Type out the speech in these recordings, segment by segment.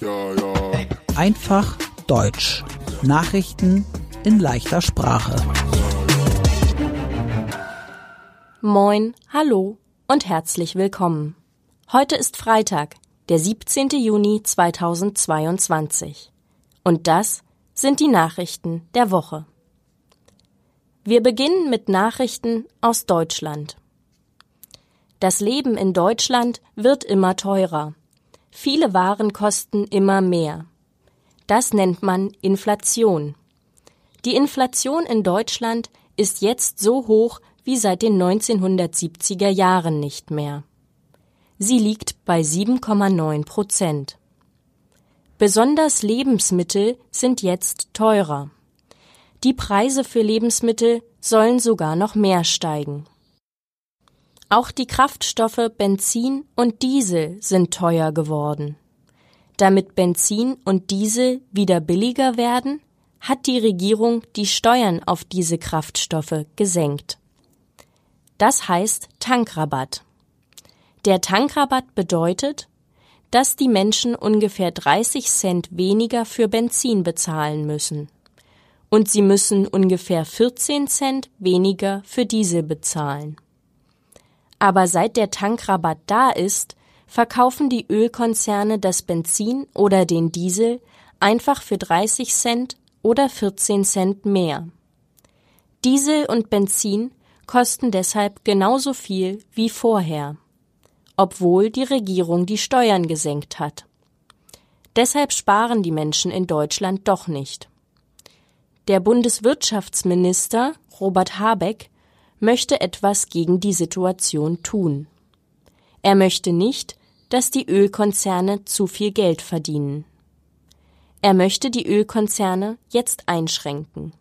Ja, ja. Einfach Deutsch. Nachrichten in leichter Sprache. Moin, hallo und herzlich willkommen. Heute ist Freitag, der 17. Juni 2022. Und das sind die Nachrichten der Woche. Wir beginnen mit Nachrichten aus Deutschland. Das Leben in Deutschland wird immer teurer. Viele Waren kosten immer mehr. Das nennt man Inflation. Die Inflation in Deutschland ist jetzt so hoch wie seit den 1970er Jahren nicht mehr. Sie liegt bei 7,9 Prozent. Besonders Lebensmittel sind jetzt teurer. Die Preise für Lebensmittel sollen sogar noch mehr steigen. Auch die Kraftstoffe Benzin und Diesel sind teuer geworden. Damit Benzin und Diesel wieder billiger werden, hat die Regierung die Steuern auf diese Kraftstoffe gesenkt. Das heißt Tankrabatt. Der Tankrabatt bedeutet, dass die Menschen ungefähr 30 Cent weniger für Benzin bezahlen müssen und sie müssen ungefähr 14 Cent weniger für Diesel bezahlen. Aber seit der Tankrabatt da ist, verkaufen die Ölkonzerne das Benzin oder den Diesel einfach für 30 Cent oder 14 Cent mehr. Diesel und Benzin kosten deshalb genauso viel wie vorher, obwohl die Regierung die Steuern gesenkt hat. Deshalb sparen die Menschen in Deutschland doch nicht. Der Bundeswirtschaftsminister Robert Habeck möchte etwas gegen die Situation tun. Er möchte nicht, dass die Ölkonzerne zu viel Geld verdienen. Er möchte die Ölkonzerne jetzt einschränken.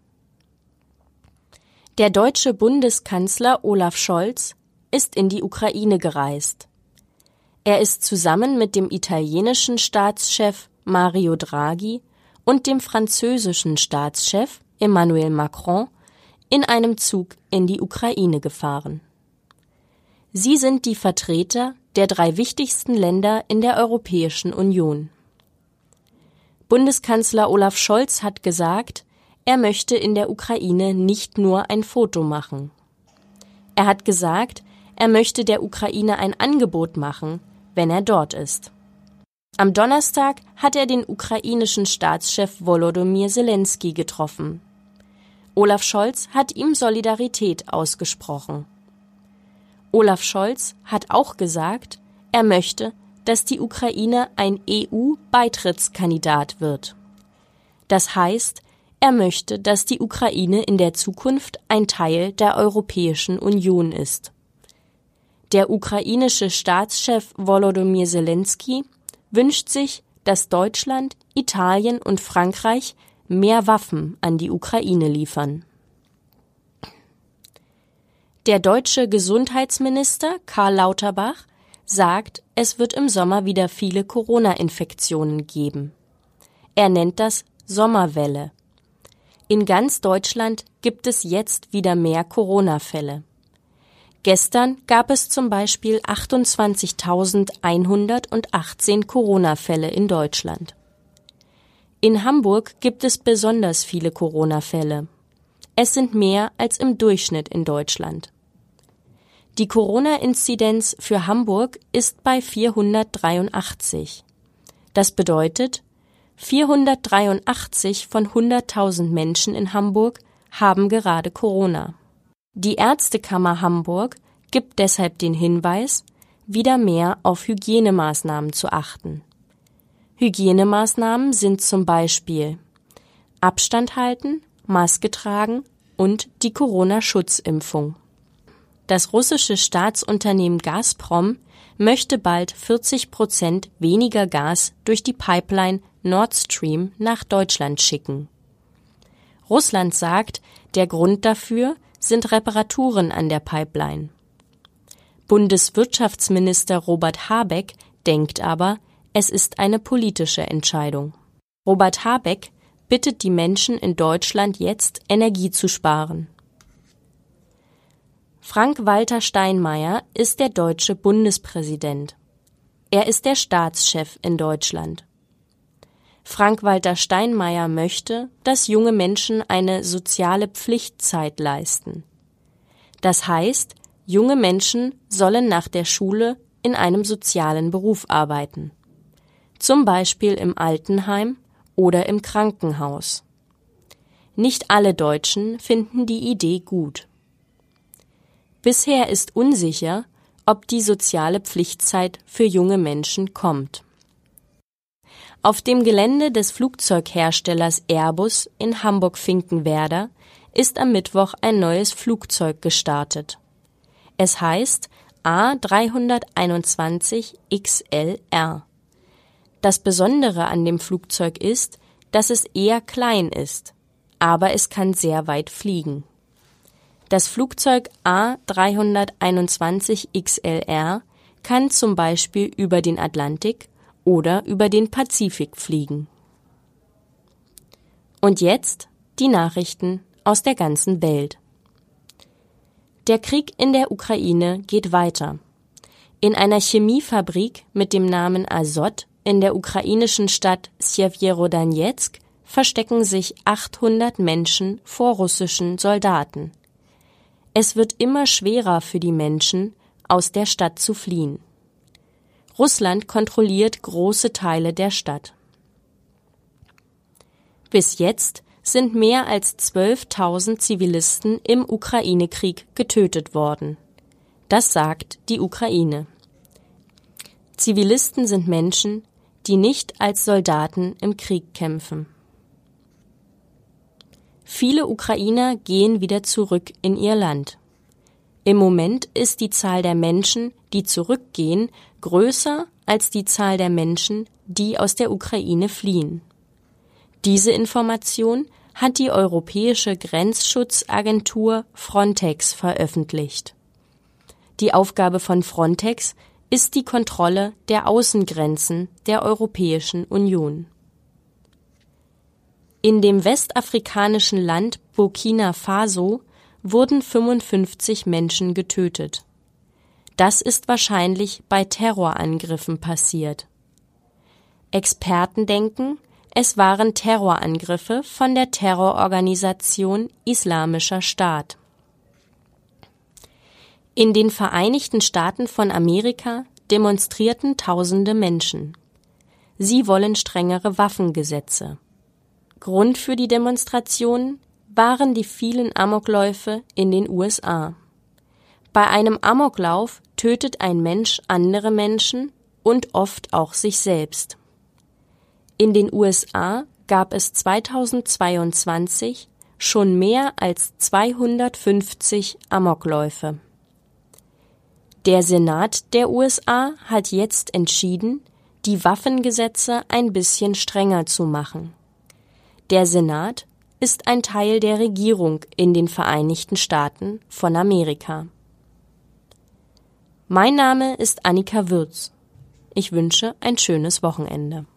Der deutsche Bundeskanzler Olaf Scholz ist in die Ukraine gereist. Er ist zusammen mit dem italienischen Staatschef Mario Draghi und dem französischen Staatschef Emmanuel Macron in einem Zug in die Ukraine gefahren. Sie sind die Vertreter der drei wichtigsten Länder in der Europäischen Union. Bundeskanzler Olaf Scholz hat gesagt, er möchte in der Ukraine nicht nur ein Foto machen. Er hat gesagt, er möchte der Ukraine ein Angebot machen, wenn er dort ist. Am Donnerstag hat er den ukrainischen Staatschef Volodymyr Zelensky getroffen. Olaf Scholz hat ihm Solidarität ausgesprochen. Olaf Scholz hat auch gesagt, er möchte, dass die Ukraine ein EU-Beitrittskandidat wird. Das heißt, er möchte, dass die Ukraine in der Zukunft ein Teil der Europäischen Union ist. Der ukrainische Staatschef Volodymyr Zelensky wünscht sich, dass Deutschland, Italien und Frankreich mehr Waffen an die Ukraine liefern. Der deutsche Gesundheitsminister Karl Lauterbach sagt, es wird im Sommer wieder viele Corona-Infektionen geben. Er nennt das Sommerwelle. In ganz Deutschland gibt es jetzt wieder mehr Corona-Fälle. Gestern gab es zum Beispiel 28.118 Corona-Fälle in Deutschland. In Hamburg gibt es besonders viele Corona-Fälle. Es sind mehr als im Durchschnitt in Deutschland. Die Corona-Inzidenz für Hamburg ist bei 483. Das bedeutet, 483 von 100.000 Menschen in Hamburg haben gerade Corona. Die Ärztekammer Hamburg gibt deshalb den Hinweis, wieder mehr auf Hygienemaßnahmen zu achten. Hygienemaßnahmen sind zum Beispiel Abstand halten, Maske tragen und die Corona-Schutzimpfung. Das russische Staatsunternehmen Gazprom möchte bald 40 Prozent weniger Gas durch die Pipeline Nord Stream nach Deutschland schicken. Russland sagt, der Grund dafür sind Reparaturen an der Pipeline. Bundeswirtschaftsminister Robert Habeck denkt aber, es ist eine politische Entscheidung. Robert Habeck bittet die Menschen in Deutschland jetzt, Energie zu sparen. Frank-Walter Steinmeier ist der deutsche Bundespräsident. Er ist der Staatschef in Deutschland. Frank-Walter Steinmeier möchte, dass junge Menschen eine soziale Pflichtzeit leisten. Das heißt, junge Menschen sollen nach der Schule in einem sozialen Beruf arbeiten. Zum Beispiel im Altenheim oder im Krankenhaus. Nicht alle Deutschen finden die Idee gut. Bisher ist unsicher, ob die soziale Pflichtzeit für junge Menschen kommt. Auf dem Gelände des Flugzeugherstellers Airbus in Hamburg-Finkenwerder ist am Mittwoch ein neues Flugzeug gestartet. Es heißt A321 XLR. Das Besondere an dem Flugzeug ist, dass es eher klein ist, aber es kann sehr weit fliegen. Das Flugzeug A321 XLR kann zum Beispiel über den Atlantik oder über den Pazifik fliegen. Und jetzt die Nachrichten aus der ganzen Welt. Der Krieg in der Ukraine geht weiter. In einer Chemiefabrik mit dem Namen Azot in der ukrainischen Stadt Sjewjerodonetsk verstecken sich 800 Menschen vor russischen Soldaten. Es wird immer schwerer für die Menschen, aus der Stadt zu fliehen. Russland kontrolliert große Teile der Stadt. Bis jetzt sind mehr als 12.000 Zivilisten im Ukraine-Krieg getötet worden. Das sagt die Ukraine. Zivilisten sind Menschen, die nicht als Soldaten im Krieg kämpfen. Viele Ukrainer gehen wieder zurück in ihr Land. Im Moment ist die Zahl der Menschen, die zurückgehen, größer als die Zahl der Menschen, die aus der Ukraine fliehen. Diese Information hat die Europäische Grenzschutzagentur Frontex veröffentlicht. Die Aufgabe von Frontex ist die Kontrolle der Außengrenzen der Europäischen Union. In dem westafrikanischen Land Burkina Faso wurden 55 Menschen getötet. Das ist wahrscheinlich bei Terrorangriffen passiert. Experten denken, es waren Terrorangriffe von der Terrororganisation Islamischer Staat. In den Vereinigten Staaten von Amerika demonstrierten tausende Menschen. Sie wollen strengere Waffengesetze. Grund für die Demonstrationen waren die vielen Amokläufe in den USA. Bei einem Amoklauf tötet ein Mensch andere Menschen und oft auch sich selbst. In den USA gab es 2022 schon mehr als 250 Amokläufe. Der Senat der USA hat jetzt entschieden, die Waffengesetze ein bisschen strenger zu machen. Der Senat ist ein Teil der Regierung in den Vereinigten Staaten von Amerika. Mein Name ist Annika Würz. Ich wünsche ein schönes Wochenende.